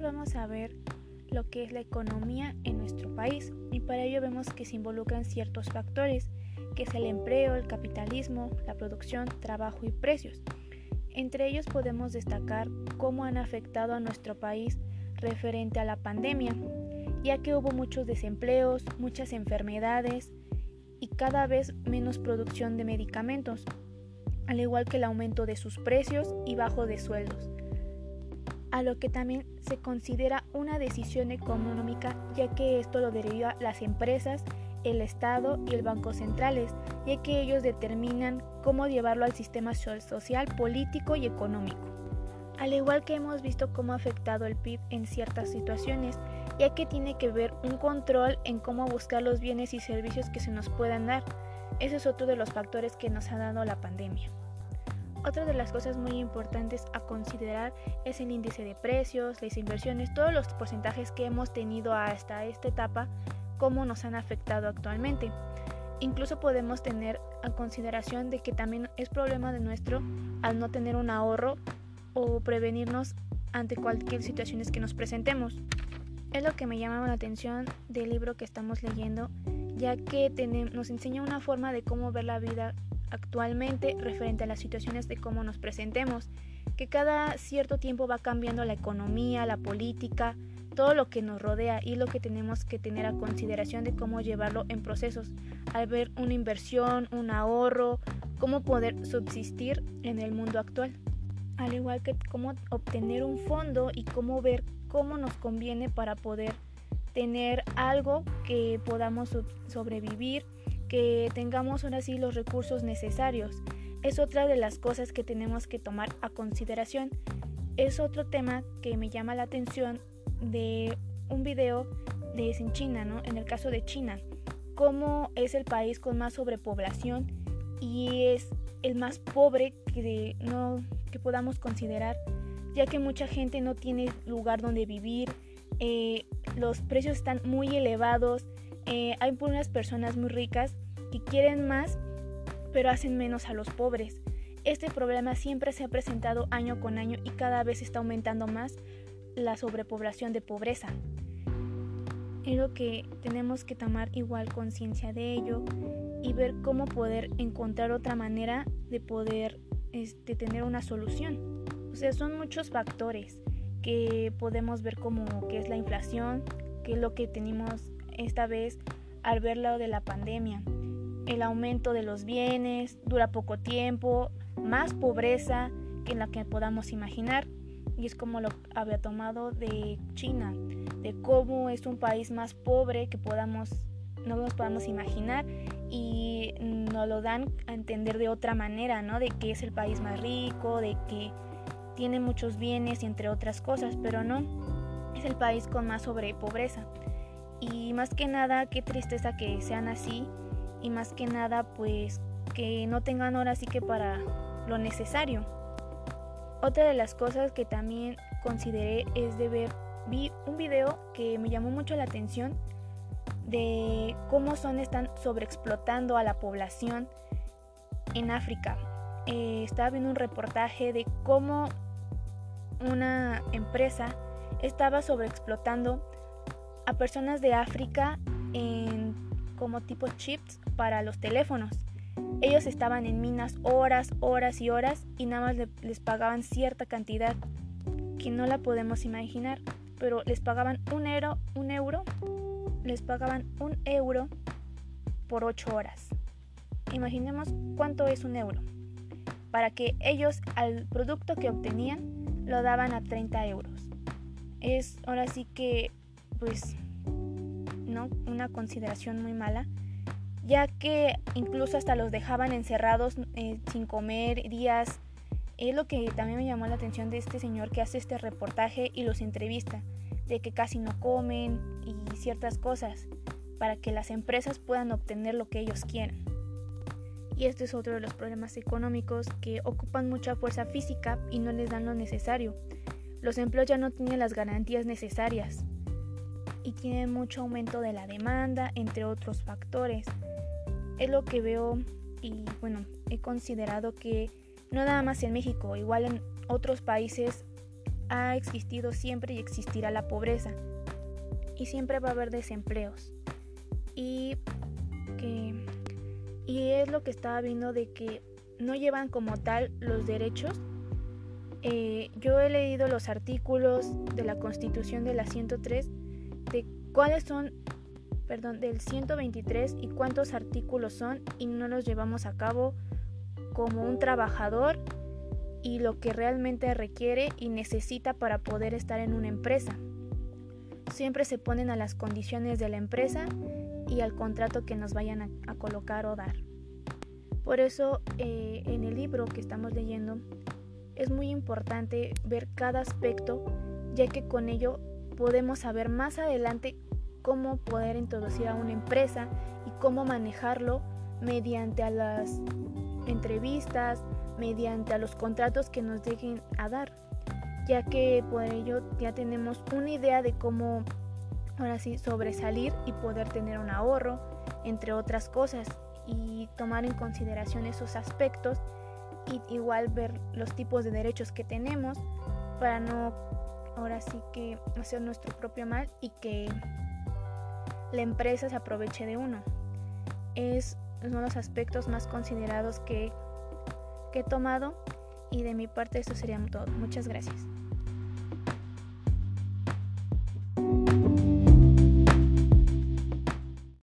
vamos a ver lo que es la economía en nuestro país y para ello vemos que se involucran ciertos factores, que es el empleo, el capitalismo, la producción, trabajo y precios. Entre ellos podemos destacar cómo han afectado a nuestro país referente a la pandemia, ya que hubo muchos desempleos, muchas enfermedades y cada vez menos producción de medicamentos, al igual que el aumento de sus precios y bajo de sueldos, a lo que también se considera una decisión económica, ya que esto lo deriva las empresas, el Estado y el Banco Centrales, ya que ellos determinan cómo llevarlo al sistema social, político y económico. Al igual que hemos visto cómo ha afectado el PIB en ciertas situaciones, ya que tiene que ver un control en cómo buscar los bienes y servicios que se nos puedan dar. Ese es otro de los factores que nos ha dado la pandemia. Otra de las cosas muy importantes a considerar es el índice de precios, las inversiones, todos los porcentajes que hemos tenido hasta esta etapa, cómo nos han afectado actualmente. Incluso podemos tener a consideración de que también es problema de nuestro al no tener un ahorro o prevenirnos ante cualquier situación que nos presentemos. Es lo que me llama la atención del libro que estamos leyendo, ya que nos enseña una forma de cómo ver la vida actualmente referente a las situaciones de cómo nos presentemos, que cada cierto tiempo va cambiando la economía, la política, todo lo que nos rodea y lo que tenemos que tener a consideración de cómo llevarlo en procesos, al ver una inversión, un ahorro, cómo poder subsistir en el mundo actual, al igual que cómo obtener un fondo y cómo ver cómo nos conviene para poder tener algo que podamos sobrevivir, que tengamos ahora sí los recursos necesarios. Es otra de las cosas que tenemos que tomar a consideración. Es otro tema que me llama la atención de un video de en China, ¿no? En el caso de China, cómo es el país con más sobrepoblación y es el más pobre que, no, que podamos considerar ya que mucha gente no tiene lugar donde vivir, eh, los precios están muy elevados, eh, hay unas personas muy ricas que quieren más, pero hacen menos a los pobres. Este problema siempre se ha presentado año con año y cada vez está aumentando más la sobrepoblación de pobreza. Es que tenemos que tomar igual conciencia de ello y ver cómo poder encontrar otra manera de poder este, tener una solución. O sea, son muchos factores que podemos ver como que es la inflación, que es lo que tenemos esta vez al ver lo de la pandemia. El aumento de los bienes, dura poco tiempo, más pobreza que la que podamos imaginar. Y es como lo había tomado de China, de cómo es un país más pobre que podamos, no nos podamos imaginar y nos lo dan a entender de otra manera, ¿no? De que es el país más rico, de que tiene muchos bienes y entre otras cosas, pero no, es el país con más sobre pobreza. Y más que nada, qué tristeza que sean así y más que nada pues que no tengan ahora sí que para lo necesario. Otra de las cosas que también consideré es de ver, vi un video que me llamó mucho la atención de cómo son están sobreexplotando a la población en África. Eh, estaba viendo un reportaje de cómo una empresa estaba sobreexplotando a personas de África en como tipo chips para los teléfonos. Ellos estaban en minas horas, horas y horas y nada más les pagaban cierta cantidad que no la podemos imaginar, pero les pagaban un euro, un euro, les pagaban un euro por 8 horas. Imaginemos cuánto es un euro. Para que ellos al producto que obtenían lo daban a 30 euros. Es ahora sí que, pues, ¿no? Una consideración muy mala, ya que incluso hasta los dejaban encerrados eh, sin comer días. Es lo que también me llamó la atención de este señor que hace este reportaje y los entrevista, de que casi no comen y ciertas cosas, para que las empresas puedan obtener lo que ellos quieren y este es otro de los problemas económicos que ocupan mucha fuerza física y no les dan lo necesario. Los empleos ya no tienen las garantías necesarias y tienen mucho aumento de la demanda, entre otros factores. Es lo que veo y bueno, he considerado que no nada más en México, igual en otros países ha existido siempre y existirá la pobreza. Y siempre va a haber desempleos. Y que y es lo que estaba viendo de que no llevan como tal los derechos. Eh, yo he leído los artículos de la Constitución de la 103 de cuáles son, perdón, del 123 y cuántos artículos son y no los llevamos a cabo como un trabajador y lo que realmente requiere y necesita para poder estar en una empresa. Siempre se ponen a las condiciones de la empresa y al contrato que nos vayan a, colocar o dar. Por eso eh, en el libro que estamos leyendo es muy importante ver cada aspecto ya que con ello podemos saber más adelante cómo poder introducir a una empresa y cómo manejarlo mediante a las entrevistas, mediante a los contratos que nos dejen a dar, ya que por ello ya tenemos una idea de cómo ahora sí sobresalir y poder tener un ahorro, entre otras cosas, y tomar en consideración esos aspectos y igual ver los tipos de derechos que tenemos para no ahora sí que hacer nuestro propio mal y que la empresa se aproveche de uno. Es uno de los aspectos más considerados que, que he tomado y de mi parte eso sería todo. Muchas gracias.